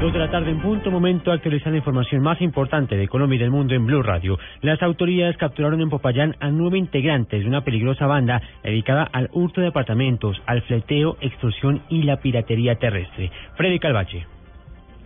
Dos de la tarde en punto, momento de actualizar la información más importante de Colombia y del mundo en Blue Radio. Las autoridades capturaron en Popayán a nueve integrantes de una peligrosa banda dedicada al hurto de apartamentos, al fleteo, extorsión y la piratería terrestre. Freddy Calvache.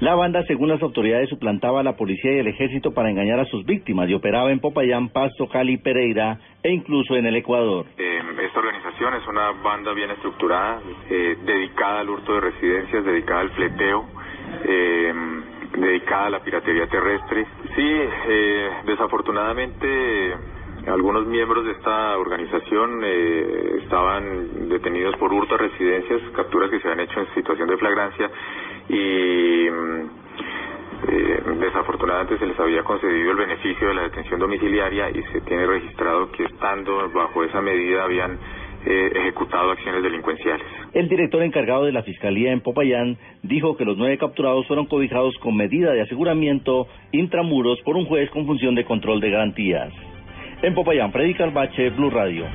La banda, según las autoridades, suplantaba a la policía y el ejército para engañar a sus víctimas y operaba en Popayán, Pasto, Cali, Pereira e incluso en el Ecuador. Eh, esta organización es una banda bien estructurada, eh, dedicada al hurto de residencias, dedicada al fleteo, eh, dedicada a la piratería terrestre. Sí, eh, desafortunadamente algunos miembros de esta organización eh, estaban detenidos por hurto a residencias, capturas que se han hecho en situación de flagrancia y mm, eh, desafortunadamente se les había concedido el beneficio de la detención domiciliaria y se tiene registrado que estando bajo esa medida habían eh, ejecutado acciones delincuenciales. El director encargado de la Fiscalía en Popayán dijo que los nueve capturados fueron cobijados con medida de aseguramiento intramuros por un juez con función de control de garantías. En Popayán, Freddy Calvache, Blue Radio.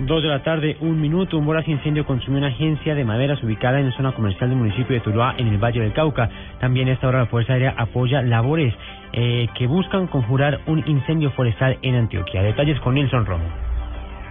Dos de la tarde, un minuto, un voraz incendio consumió una agencia de maderas ubicada en la zona comercial del municipio de Tuluá, en el Valle del Cauca. También a esta hora la Fuerza Aérea apoya labores eh, que buscan conjurar un incendio forestal en Antioquia. Detalles con Nelson Romo.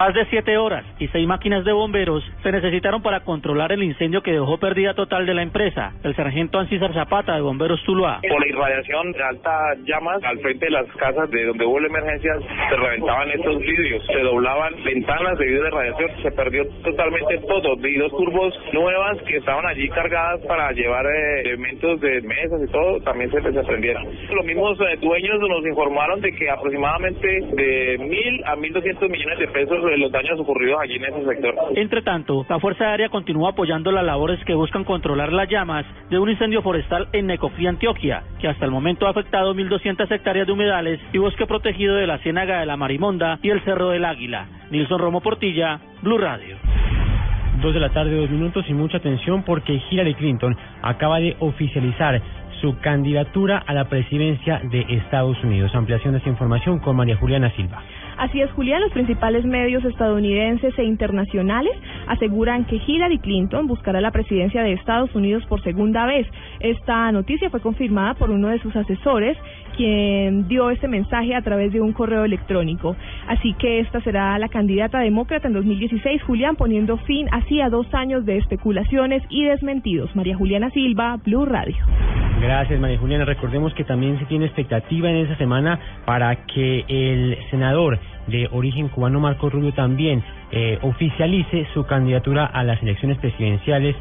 Más de siete horas y seis máquinas de bomberos se necesitaron para controlar el incendio que dejó pérdida total de la empresa. El sargento Ancísar Zapata de Bomberos Tuluá. Por la irradiación de altas llamas al frente de las casas de donde hubo la emergencia se reventaban estos vidrios, se doblaban ventanas debido a la radiación, se perdió totalmente todo. Vi dos turbos nuevas que estaban allí cargadas para llevar eh, elementos de mesas y todo, también se desprendieron. Los mismos eh, dueños nos informaron de que aproximadamente de mil a mil doscientos millones de pesos los daños ocurridos allí en ese sector. Entre tanto, la Fuerza Aérea continúa apoyando las labores que buscan controlar las llamas de un incendio forestal en Necoclí, Antioquia, que hasta el momento ha afectado 1.200 hectáreas de humedales y bosque protegido de la Ciénaga de la Marimonda y el Cerro del Águila. Nilson Romo Portilla, Blue Radio. Dos de la tarde, dos minutos y mucha atención porque Hillary Clinton acaba de oficializar su candidatura a la presidencia de Estados Unidos. Ampliación de esta información con María Juliana Silva. Así es, Julián, los principales medios estadounidenses e internacionales aseguran que Hillary Clinton buscará la presidencia de Estados Unidos por segunda vez. Esta noticia fue confirmada por uno de sus asesores, quien dio este mensaje a través de un correo electrónico. Así que esta será la candidata demócrata en 2016, Julián, poniendo fin así a dos años de especulaciones y desmentidos. María Juliana Silva, Blue Radio. Gracias, María Juliana. Recordemos que también se tiene expectativa en esa semana para que el senador de origen cubano Marco Rubio también eh, oficialice su candidatura a las elecciones presidenciales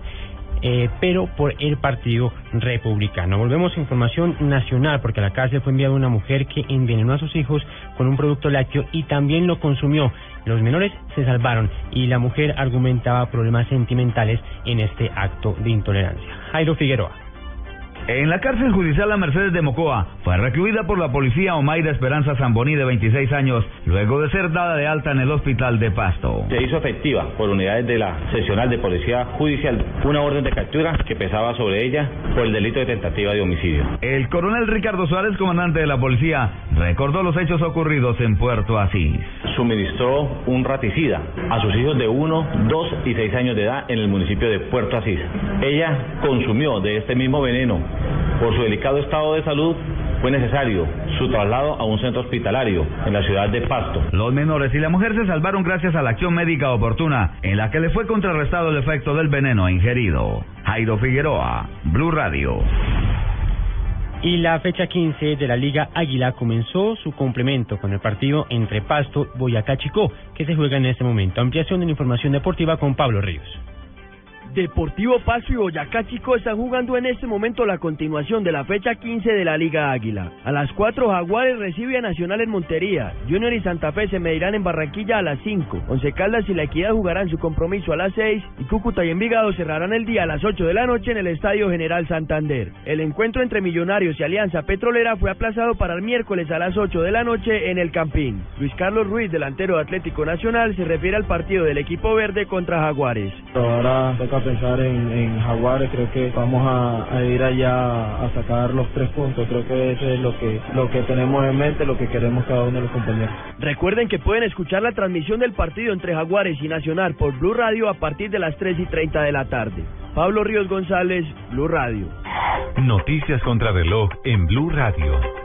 eh, pero por el Partido Republicano. Volvemos a información nacional, porque a la cárcel fue enviada una mujer que envenenó a sus hijos con un producto lácteo y también lo consumió. Los menores se salvaron y la mujer argumentaba problemas sentimentales en este acto de intolerancia. Jairo Figueroa. En la cárcel judicial La Mercedes de Mocoa fue recluida por la policía Omaira Esperanza Zamboní de 26 años, luego de ser dada de alta en el hospital de Pasto. Se hizo efectiva por unidades de la seccional de policía judicial una orden de captura que pesaba sobre ella por el delito de tentativa de homicidio. El coronel Ricardo Suárez, comandante de la policía, recordó los hechos ocurridos en Puerto Asís. Suministró un raticida a sus hijos de 1, 2 y 6 años de edad en el municipio de Puerto Asís. Ella consumió de este mismo veneno por su delicado estado de salud, fue necesario su traslado a un centro hospitalario en la ciudad de Pasto. Los menores y la mujer se salvaron gracias a la acción médica oportuna en la que le fue contrarrestado el efecto del veneno ingerido. Jairo Figueroa, Blue Radio. Y la fecha 15 de la Liga Águila comenzó su complemento con el partido entre Pasto Boyacá Chicó, que se juega en este momento. Ampliación de la información deportiva con Pablo Ríos. Deportivo Paso y Boyacá Chico están jugando en este momento la continuación de la fecha 15 de la Liga Águila. A las 4 Jaguares recibe a Nacional en Montería. Junior y Santa Fe se medirán en Barranquilla a las 5. Once Caldas y La Equidad jugarán su compromiso a las 6 y Cúcuta y Envigado cerrarán el día a las 8 de la noche en el Estadio General Santander. El encuentro entre Millonarios y Alianza Petrolera fue aplazado para el miércoles a las 8 de la noche en el Campín. Luis Carlos Ruiz, delantero de Atlético Nacional, se refiere al partido del equipo verde contra Jaguares. Pensar en, en Jaguares, creo que vamos a, a, ir allá a sacar los tres puntos, creo que eso es lo que, lo que tenemos en mente, lo que queremos cada uno de los compañeros. Recuerden que pueden escuchar la transmisión del partido entre Jaguares y Nacional por Blue Radio a partir de las 3 y 30 de la tarde. Pablo Ríos González, Blue Radio. Noticias contra reloj en Blue Radio.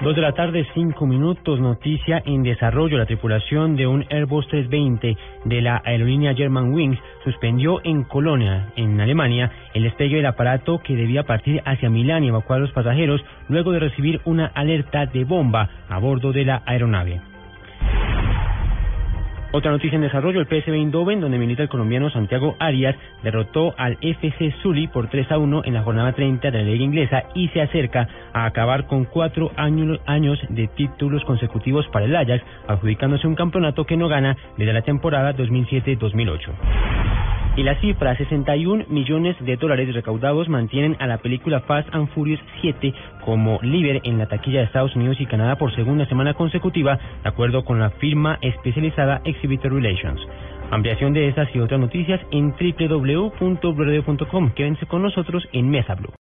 Dos de la tarde, cinco minutos. Noticia en desarrollo. La tripulación de un Airbus 320 de la aerolínea Germanwings suspendió en Colonia, en Alemania, el despegue del aparato que debía partir hacia Milán y evacuar a los pasajeros luego de recibir una alerta de bomba a bordo de la aeronave. Otra noticia en desarrollo, el PSV Eindhoven, donde milita el colombiano Santiago Arias, derrotó al FC Zully por 3 a 1 en la jornada 30 de la Liga Inglesa y se acerca a acabar con cuatro años, años de títulos consecutivos para el Ajax, adjudicándose un campeonato que no gana desde la temporada 2007-2008. Y la cifra, 61 millones de dólares recaudados, mantienen a la película Fast and Furious 7 como líder en la taquilla de Estados Unidos y Canadá por segunda semana consecutiva, de acuerdo con la firma especializada Exhibitor Relations. Ampliación de estas y otras noticias en www.blurradio.com. Quédense con nosotros en Mesa Blue.